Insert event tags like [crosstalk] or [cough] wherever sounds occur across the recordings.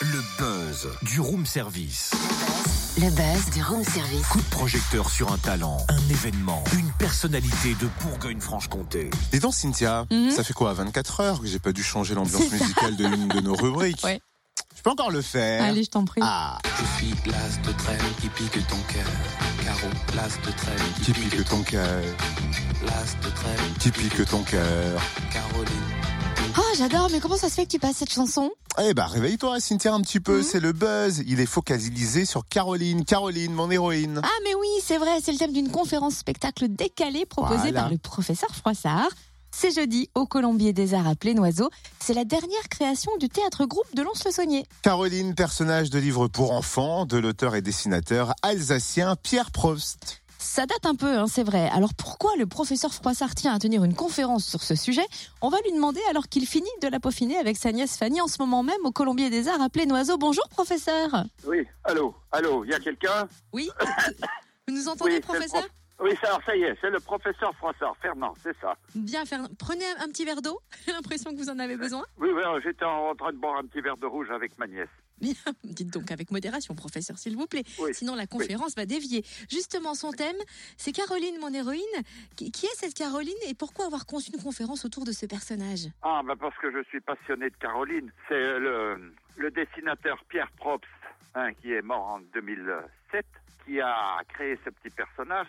Le buzz du room service. Le buzz du room service. Coup de projecteur sur un talent, un événement, une personnalité de Bourgogne-Franche-Comté. Dis donc, Cynthia, Mhm. ça fait quoi, 24 heures que j'ai pas dû changer l'ambiance musicale de l'une de nos [laughs] rubriques? Ouais. Je peux encore le faire. Allez, je t'en prie. Ah, Je suis l'as de trêve qui pique ton cœur. Caro, l'as de trêve qui pique ton cœur, L'as de trêve qui pique ton cœur. Caroline. Oh, j'adore, mais comment ça se fait que tu passes cette chanson? Eh ben, réveille-toi, Cynthia, un petit Mhm. peu. C'est le buzz. Il est focalisé sur Caroline. Caroline, mon héroïne. Ah, mais oui, c'est vrai, c'est le thème d'une conférence spectacle décalée proposée Voilà. par le professeur Froissart. C'est jeudi au Colombier des Arts à Plénoiseau. C'est la dernière création du théâtre groupe de Lons-le-Saunier. Caroline, personnage de livre pour enfants de l'auteur et dessinateur alsacien Pierre Prost. Ça date un peu, hein, c'est vrai. Alors pourquoi le professeur Froissart tient à tenir une conférence sur ce sujet? On va lui demander alors qu'il finit de la peaufiner avec sa nièce Fanny en ce moment même au Colombier des Arts à Plénoiseau. Bonjour professeur Oui, allô, allô, il y a quelqu'un? Oui Vous nous entendez Oui, professeur? prof- Oui, ça, alors, ça y est, c'est le professeur François Fernand, c'est ça. Bien, Fernand. Prenez un, petit verre d'eau. [laughs] J'ai l'impression que vous en avez besoin. Oui, oui, j'étais en train de boire un petit verre de rouge avec ma nièce. Bien. [laughs] Dites donc avec modération, professeur, s'il vous plaît. Oui. Sinon, la conférence va dévier. Justement, son thème, c'est Caroline, mon héroïne. Qui, est cette Caroline et pourquoi avoir conçu une conférence autour de ce personnage? Ah, bah parce que je suis passionné de Caroline. C'est le, le dessinateur Pierre Probst, hein, qui est mort en 2007, qui a créé ce petit personnage.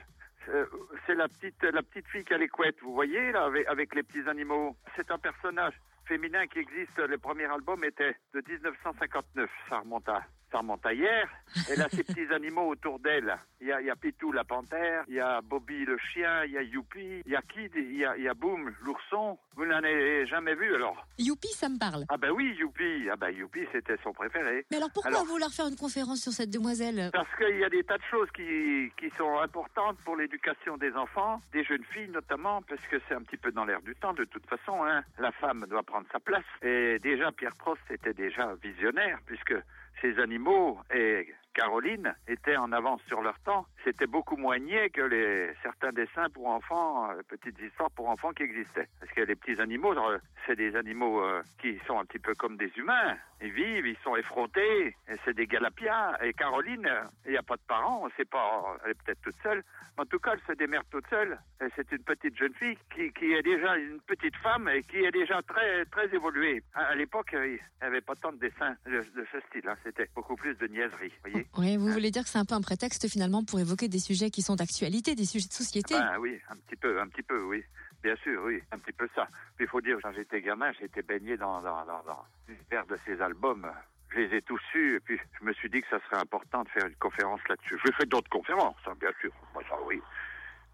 Euh, C'est la petite, la petite fille qui a les couettes, vous voyez, là, avec, avec les petits animaux. C'est un personnage féminin qui existe. Le premier album était de 1959. Ça remonte à, ça remonte à hier. Elle a ses petits animaux autour d'elle. Il y a, il y a Pitou la panthère, il y a Bobby le chien, il y a Youpi, il y a Kid, il y a, il y a Boom l'ourson. Vous n'en avez jamais vu alors? Youpi, ça me parle. Ah ben oui, Youpi. Ah ben Youpi, c'était son préféré. Mais alors pourquoi Alors- vouloir faire une conférence sur cette demoiselle? Parce qu'il y a des tas de choses qui, qui sont importantes pour l'éducation des enfants, des jeunes filles notamment, parce que c'est un petit peu dans l'air du temps de toute façon. Hein. La femme doit prendre sa place. Et déjà, Pierre Prost était déjà visionnaire, puisque ces animaux et Caroline étaient en avance sur leur temps. C'était beaucoup moins niais que les certains dessins pour enfants, euh, petites histoires pour enfants qui existaient. Parce que les petits animaux, euh, c'est des animaux euh, qui sont un petit peu comme des humains. Ils vivent, ils sont effrontés, c'est des galapias. Et Caroline, il n'y a pas de parents, on pas, elle est peut-être toute seule. En tout cas, elle se démerde toute seule. C'est une petite jeune fille qui, est déjà une petite femme et qui est déjà très, très évoluée. À, l'époque, il n'y avait pas tant de dessins de, ce style. hein. C'était beaucoup plus de niaiserie, voyez. Oui, vous voulez dire que c'est un peu un prétexte finalement pour évoquer des sujets qui sont d'actualité, des sujets de société? Ben oui, un petit peu, un petit peu, oui. Bien sûr, oui, un petit peu ça. Puis il faut dire, quand j'étais gamin, j'étais baigné dans, dans, dans, dans l'univers de ces albums. Je les ai tous eus, et puis je me suis dit que ça serait important de faire une conférence là-dessus. J'ai fait d'autres conférences, hein, bien sûr, Moi, ça oui.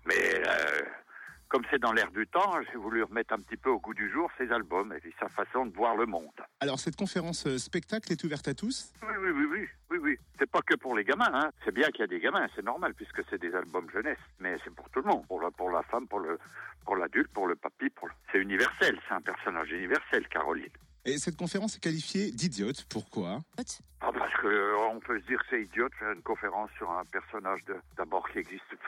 Mais euh, comme c'est dans l'air du temps, j'ai voulu remettre un petit peu au goût du jour ces albums et puis sa façon de voir le monde. Alors, cette conférence euh, spectacle est ouverte à tous? Oui, oui, oui, oui, oui. C'est pas que pour les gamins, hein. C'est bien qu'il y a des gamins, c'est normal puisque c'est des albums jeunesse. Mais c'est pour tout le monde, pour la, pour la femme, pour le, pour l'adulte, pour le papy, pour le... c'est universel. C'est un personnage universel, Caroline. Et cette conférence est qualifiée d'idiote. Pourquoi? Ah, parce que euh, on peut se dire que c'est idiot de faire une conférence sur un personnage de, d'abord qui existe pff,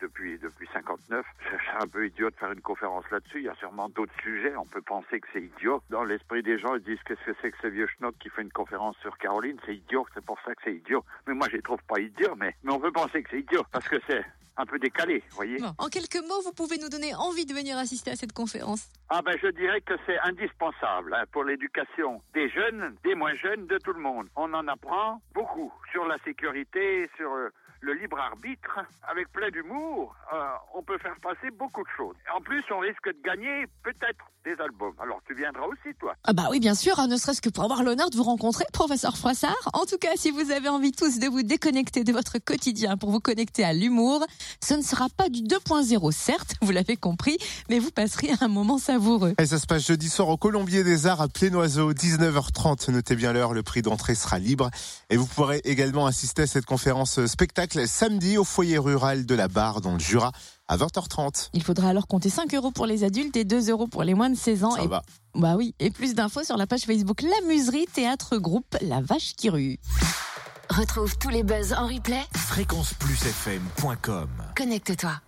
depuis depuis 59. C'est un peu idiot de faire une conférence là-dessus. Il y a sûrement d'autres sujets. On peut penser que c'est idiot. Dans l'esprit des gens, ils disent qu'est-ce que c'est que ce vieux schnock qui fait une conférence sur Caroline? C'est idiot. C'est pour ça que c'est idiot. Mais moi, je les trouve pas idiots. Mais mais on peut penser que c'est idiot parce que c'est un peu décalé, voyez. Bon, En quelques mots, vous pouvez nous donner envie de venir assister à cette conférence. Ah ben je dirais que c'est indispensable hein, pour l'éducation des jeunes, des moins jeunes, de tout le monde. On en apprend beaucoup sur la sécurité, sur euh, le libre arbitre, avec plein d'humour. euh, on peut faire passer beaucoup de choses. Et en plus, on risque de gagner peut-être des albums. Alors tu viendras aussi, toi. Ah bah oui, bien sûr, hein, ne serait-ce que pour avoir l'honneur de vous rencontrer, professeur Froissart. En tout cas, si vous avez envie tous de vous déconnecter de votre quotidien pour vous connecter à l'humour, ce ne sera pas du 2.0, certes, vous l'avez compris, mais vous passerez un moment savoureux. Et ça se passe jeudi soir au Colombier des Arts à Plénoiseau, 19h30. Notez bien l'heure, le prix d'entrée sera libre. Et vous pourrez également assister à cette conférence spectacle samedi au foyer rural de la Barre dans le Jura à 20h30. Il faudra alors compter 5 euros pour les adultes et 2 euros pour les moins de 16 ans. Ça et, va. Bah oui, et plus d'infos sur la page Facebook La Muserie Théâtre Groupe La Vache qui rue. Retrouve tous les buzz en replay. Fréquenceplusfm.com Connecte-toi.